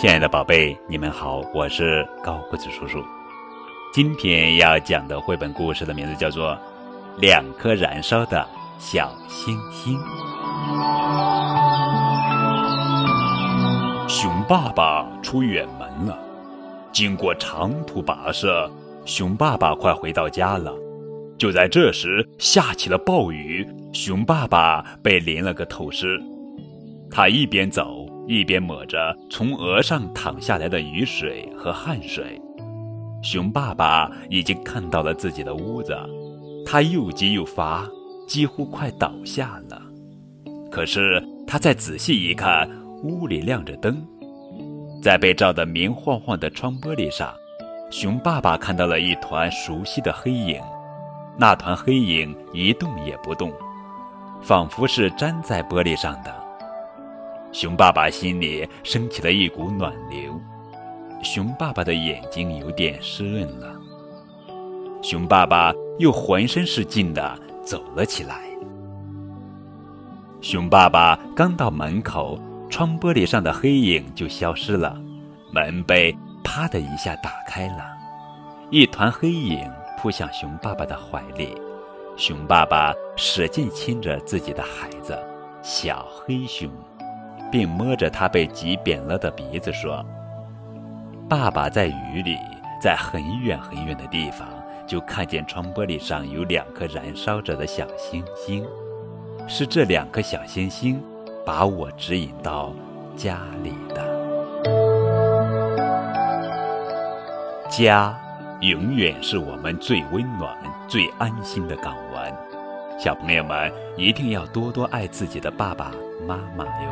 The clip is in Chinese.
亲爱的宝贝，你们好，我是高个子叔叔。今天要讲的绘本故事的名字叫做《两颗燃烧的小星星》。熊爸爸出远门了，经过长途跋涉，熊爸爸快回到家了。就在这时，下起了暴雨，熊爸爸被淋了个透湿。他一边走。一边抹着从额上淌下来的雨水和汗水，熊爸爸已经看到了自己的屋子，他又急又乏，几乎快倒下了。可是他再仔细一看，屋里亮着灯，在被照得明晃晃的窗玻璃上，熊爸爸看到了一团熟悉的黑影，那团黑影一动也不动，仿佛是粘在玻璃上的。熊爸爸心里升起了一股暖流，熊爸爸的眼睛有点湿润了。熊爸爸又浑身是劲地走了起来。熊爸爸刚到门口，窗玻璃上的黑影就消失了，门被啪的一下打开了，一团黑影扑向熊爸爸的怀里，熊爸爸使劲亲着自己的孩子，小黑熊。并摸着他被挤扁了的鼻子说：“爸爸在雨里，在很远很远的地方，就看见窗玻璃上有两颗燃烧着的小星星，是这两颗小星星把我指引到家里的。家，永远是我们最温暖、最安心的港湾。小朋友们一定要多多爱自己的爸爸妈妈哟。”